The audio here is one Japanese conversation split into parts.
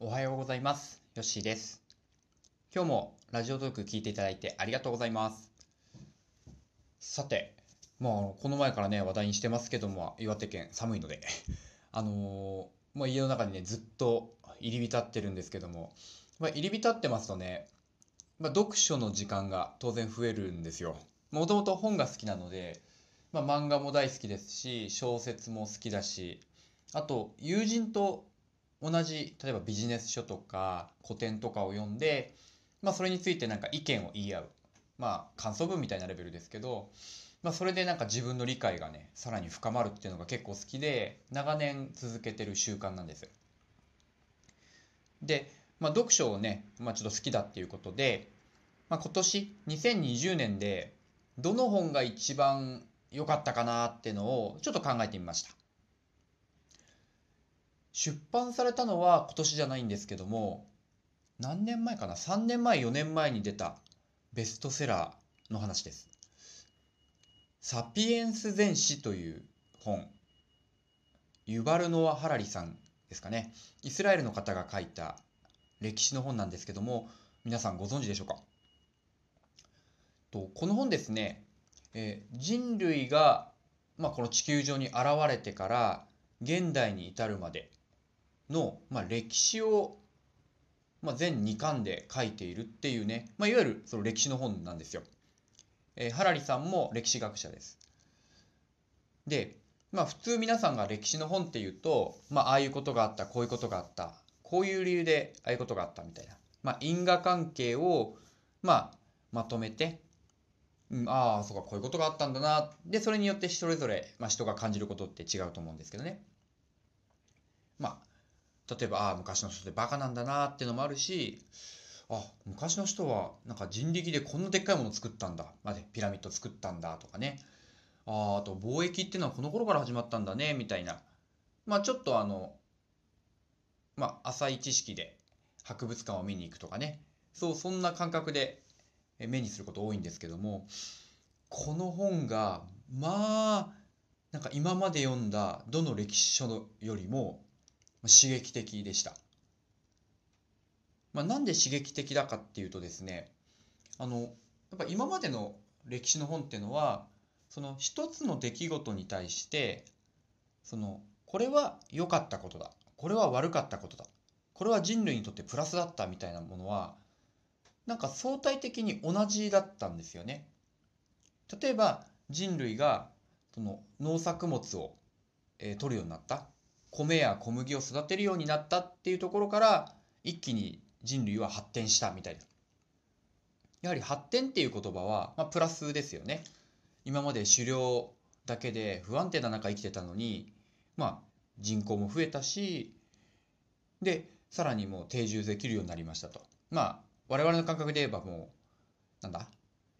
おはようございます。よっしーです。今日もラジオトーク聞いていただいてありがとうございます。さて、まあ、この前からね、話題にしてますけども、岩手県寒いので、あのーもう家の中にね、ずっと入り浸ってるんですけども、まあ、入り浸ってますとね、まあ、読書の時間が当然増えるんですよ。もともと本が好きなので、まあ、漫画も大好きですし、小説も好きだし、あと、友人と同じ例えばビジネス書とか古典とかを読んで、まあ、それについてなんか意見を言い合うまあ感想文みたいなレベルですけど、まあ、それでなんか自分の理解がねさらに深まるっていうのが結構好きで長年続けてる習慣なんですで、まあ、読書をね、まあ、ちょっと好きだっていうことで、まあ、今年2020年でどの本が一番良かったかなっていうのをちょっと考えてみました。出版されたのは今年じゃないんですけども何年前かな？3年前4年前に出たベストセラーの話です「サピエンス全史」という本。ユバルノア・ハラリさんですかね。イスラエルの方が書いた歴史の本なんですけども皆さんご存知でしょうか？とこの本ですね、えー人類が、まあ、この地球上に現れてから現代に至るまでの、まあ、歴史を、まあ、全2巻で書いているっていうね、まあ、いわゆるその歴史の本なんですよ。えーハラリさんも歴史学者です。で、まあ、普通皆さんが歴史の本っていうと、まあ、ああいうことがあったこういうことがあったこういう理由でああいうことがあったみたいな、まあ、因果関係を、まあ、まとめて、うん、ああそうかこういうことがあったんだな。でそれによってそれぞれ、まあ、人が感じることって違うと思うんですけどね。まあ例えばああ昔の人ってバカなんだなっていうのもあるしあ昔の人はなんか人力でこんなでっかいもの作ったんだ、まあね、ピラミッド作ったんだとかね。ああと貿易っていうのはこの頃から始まったんだねみたいな。まあちょっとあのまあ浅い知識で博物館を見に行くとかね。そうそんな感覚で目にすること多いんですけどもこの本がまあなんか今まで読んだどの歴史書よりも刺激的でした。まあ、なんで刺激的だかっていうとですねあのやっぱ今までの歴史の本っていうのはその一つの出来事に対してそのこれは良かったことだこれは悪かったことだこれは人類にとってプラスだったみたいなものはなんか相対的に同じだったんですよね。例えば人類がその農作物を、えー取るようになった米や小麦を育てるようになったっていうところから一気に人類は発展したみたいな。やはり発展っていう言葉は、まあ、プラスですよね。今まで狩猟だけで不安定な中生きてたのに、まあ、人口も増えたしでさらにもう定住できるようになりましたと。まあ我々の感覚で言えばもうなんだ？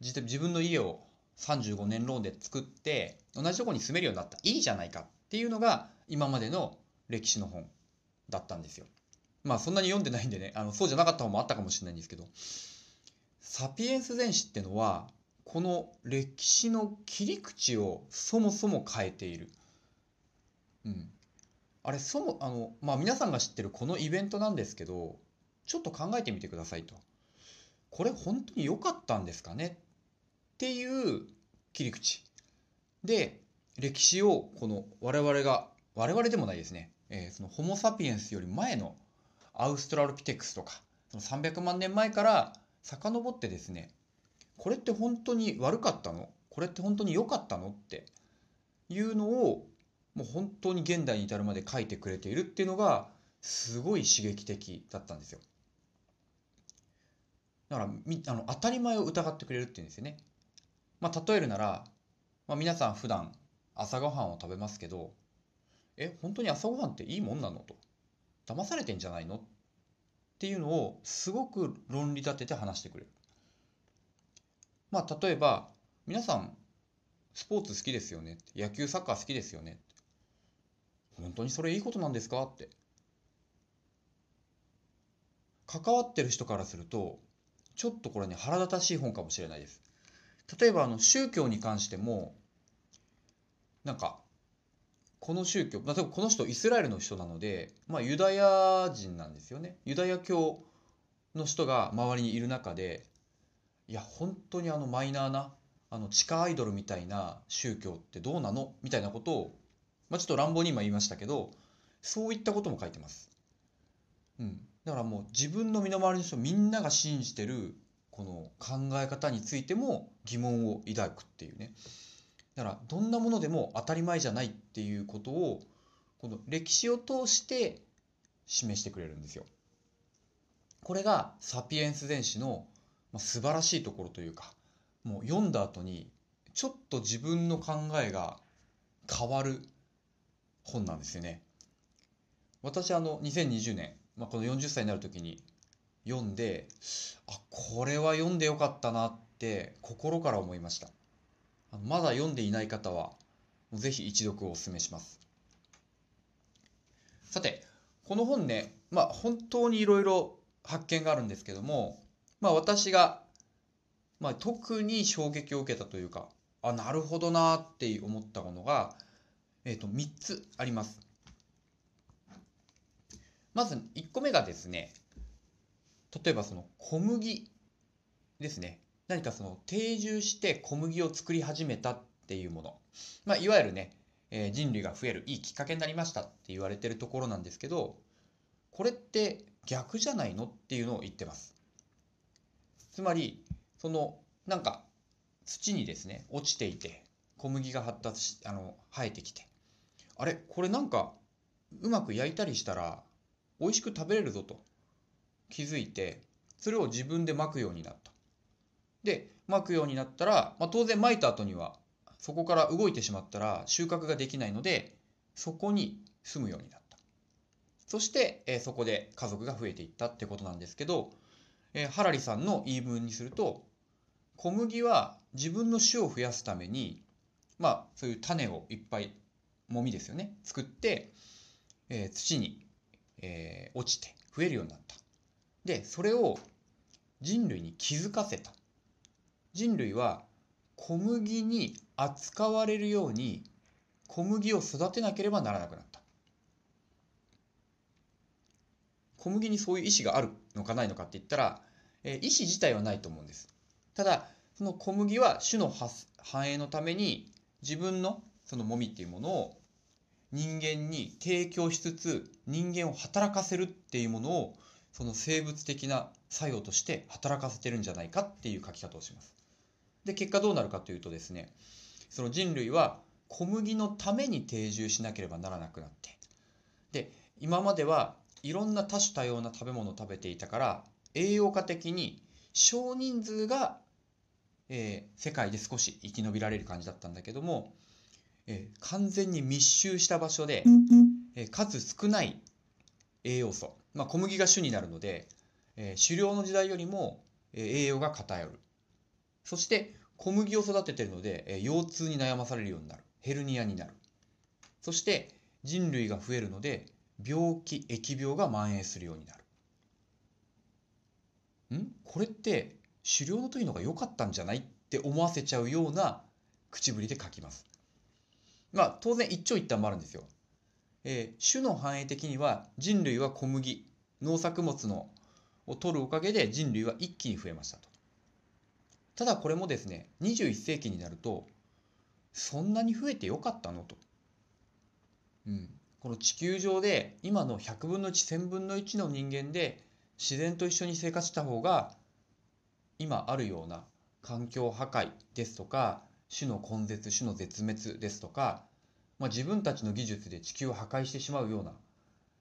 自自分の家を35年ローンで作って同じとこに住めるようになったいいじゃないかっていうのが今までの歴史の本だったんですよ。まあそんなに読んでないんでねあのそうじゃなかった本もあったかもしれないんですけど「サピエンス全史」ってのはこの歴史の切り口をそもそも変えている。うん、あれそもあのまあ皆さんが知ってるこのイベントなんですけどちょっと考えてみてくださいと。これ本当に良かったんですかね？っていう切り口。で歴史をこの我々が我々でもないですね、えーそのホモ・サピエンスより前のアウストラロピテクスとかその300万年前から遡ってですねこれって本当に悪かったの？これって本当に良かったの？っていうのをもう本当に現代に至るまで書いてくれているっていうのがすごい刺激的だったんですよ。だからみあの当たり前を疑ってくれるっていうんですよね。まあ、例えるなら、まあ、皆さん普段朝ごはんを食べますけどえ本当に朝ごはんっていいもんなのと騙されてんじゃないのっていうのをすごく論理立てて話してくれる。まあ例えば皆さんスポーツ好きですよね野球サッカー好きですよね本当にそれいいことなんですかって関わってる人からするとちょっとこれね腹立たしい本かもしれないです。例えばあの宗教に関してもなんかこの宗教、まあ、この人イスラエルの人なので、まあ、ユダヤ人なんですよねユダヤ教の人が周りにいる中でいや本当にあのマイナーなあの地下アイドルみたいな宗教ってどうなの？みたいなことを、まあ、ちょっと乱暴に今言いましたけどそういったことも書いてます。うん、だからもう自分の身の回りの人みんなが信じてるこの考え方についても疑問を抱くっていうねだからどんなものでも当たり前じゃないっていうことをこの歴史を通して示してくれるんですよ。これがサピエンス全史の素晴らしいところというかもう読んだ後にちょっと自分の考えが変わる本なんですよね。私あの2020年、まあ、この40歳になる時に読んであこれは読んでよかったなって心から思いました。まだ読んでいない方はぜひ一読をお勧めします。さてこの本ねまあ本当にいろいろ発見があるんですけどもまあ私が、まあ、特に衝撃を受けたというかあなるほどなって思ったものが、えー、と3つあります。まず1個目がですね例えばその小麦ですね。何かその定住して小麦を作り始めたっていうもの、まあ、いわゆるね、えー、人類が増えるいいきっかけになりましたって言われてるところなんですけどこれって逆じゃないのっていうのを言ってます。つまりそのなんか土にですね落ちていて小麦が発達しあの生えてきて。あれ？これなんかうまく焼いたりしたら美味しく食べれるぞと。気づいてそれを自分で巻くようになった。で巻くようになったら、まあ、当然巻いた後にはそこから動いてしまったら収穫ができないのでそこに住むようになった。そして、えー、そこで家族が増えていったってことなんですけど、えー、ハラリさんの言い分にすると小麦は自分の種を増やすためにまあそういう種をいっぱいもみですよね作って、えー、土に、えー、落ちて増えるようになった。でそれを人類に気づかせた。人類は小麦に扱われるように小麦を育てなければならなくなった。小麦にそういう意思があるのかないのかって言ったら、え意思自体はないと思うんです。ただその小麦は種の繁栄のために自分のそのもみっていうものを人間に提供しつつ人間を働かせるっていうものをその生物的な作用として働かせてるんじゃないかっていう書き方をします。で結果どうなるかというとですねその人類は小麦のために定住しなければならなくなってで今まではいろんな多種多様な食べ物を食べていたから栄養価的に少人数が、えー、世界で少し生き延びられる感じだったんだけども、えー、完全に密集した場所で、えー、数少ない栄養素。まあ、小麦が主になるので、えー、狩猟の時代よりも、えー、栄養が偏る。そして小麦を育てているので、えー、腰痛に悩まされるようになる。ヘルニアになる。そして人類が増えるので病気疫病が蔓延するようになる。ん？これって狩猟の時の方が良かったんじゃない？って思わせちゃうような口ぶりで書きますまあ当然一長一短もあるんですよえー、種の繁栄的には人類は小麦農作物のを取るおかげで人類は一気に増えましたと。ただこれもですね21世紀になるとそんなに増えてよかったのと。うん、この地球上で今の100分の1,1000分の1の人間で自然と一緒に生活した方が今あるような環境破壊ですとか種の根絶種の絶滅ですとかまあ、自分たちの技術で地球を破壊してしまうような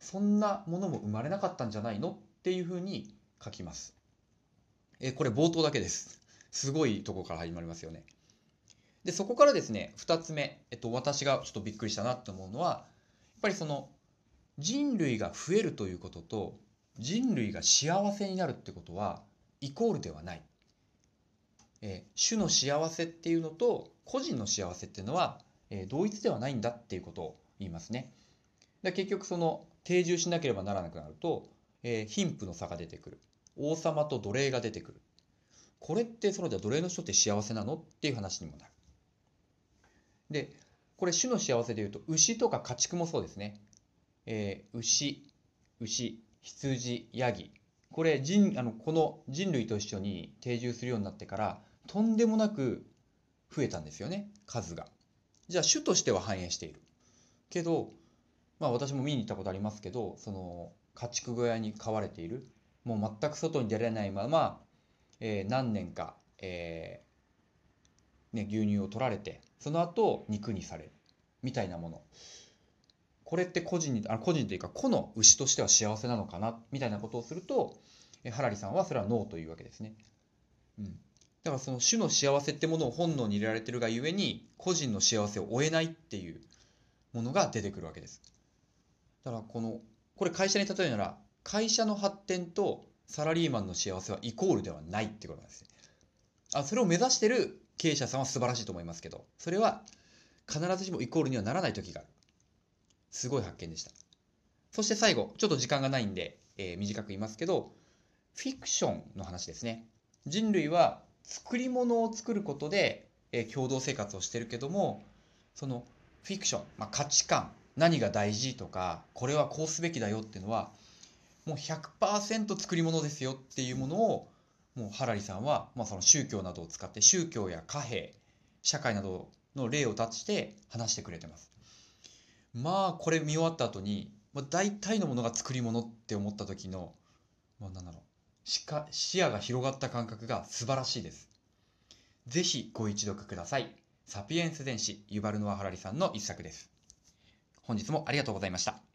そんなものも生まれなかったんじゃないの？っていうふうに書きます。えこれ冒頭だけです。すごいとこから始まりますよね。でそこからですね2つ目、えっと、私がちょっとびっくりしたなって思うのはやっぱりその人類が増えるということと人類が幸せになるってことはイコールではない。えー、種の幸せっていうのと個人の幸せっていうのはえ同一ではないんだっていうことを言いますね。で結局その定住しなければならなくなると、えー、貧富の差が出てくる王様と奴隷が出てくるこれってそのじゃ奴隷の人って幸せなのっていう話にもなる。でこれ種の幸せでいうと牛とか家畜もそうですね、えー、牛牛羊ヤギこれ人あのこの人類と一緒に定住するようになってからとんでもなく増えたんですよね数が。じゃあ種としては繁栄している。けどまあ私も見に行ったことありますけどその家畜小屋に飼われているもう全く外に出られないまま、えー、何年か、えーね、牛乳を取られてその後肉にされるみたいなもの。これって個人にあ個人というか個の牛としては幸せなのかなみたいなことをするとハラリさんはそれはノーというわけですね。うん、だからその種の幸せってものを本能に入れられてるがゆえに個人の幸せを追えないっていうものが出てくるわけです。だからこのこれ会社に例えるなら会社の発展とサラリーマンの幸せはイコールではないってことなんですね。あそれを目指してる経営者さんは素晴らしいと思いますけどそれは必ずしもイコールにはならない時がある。すごい発見でした。そして最後、ちょっと時間がないんで、えー、短く言いますけど、フィクションの話ですね。人類は作り物を作ることで、えー、共同生活をしてるけども、そのフィクション、まあ、価値観、何が大事とか、これはこうすべきだよっていうのは、もう100%作り物ですよっていうものを、もうハラリさんは、まあ、その宗教などを使って宗教や貨幣社会などの例を立して話してくれてます。まあこれ見終わった後に、まあ、大体のものが作り物って思った時の、まあ、なんだろう視野が広がった感覚が素晴らしいです。ぜひご一読ください。サピエンス電子ユバルノア・ハラリさんの一作です。本日もありがとうございました。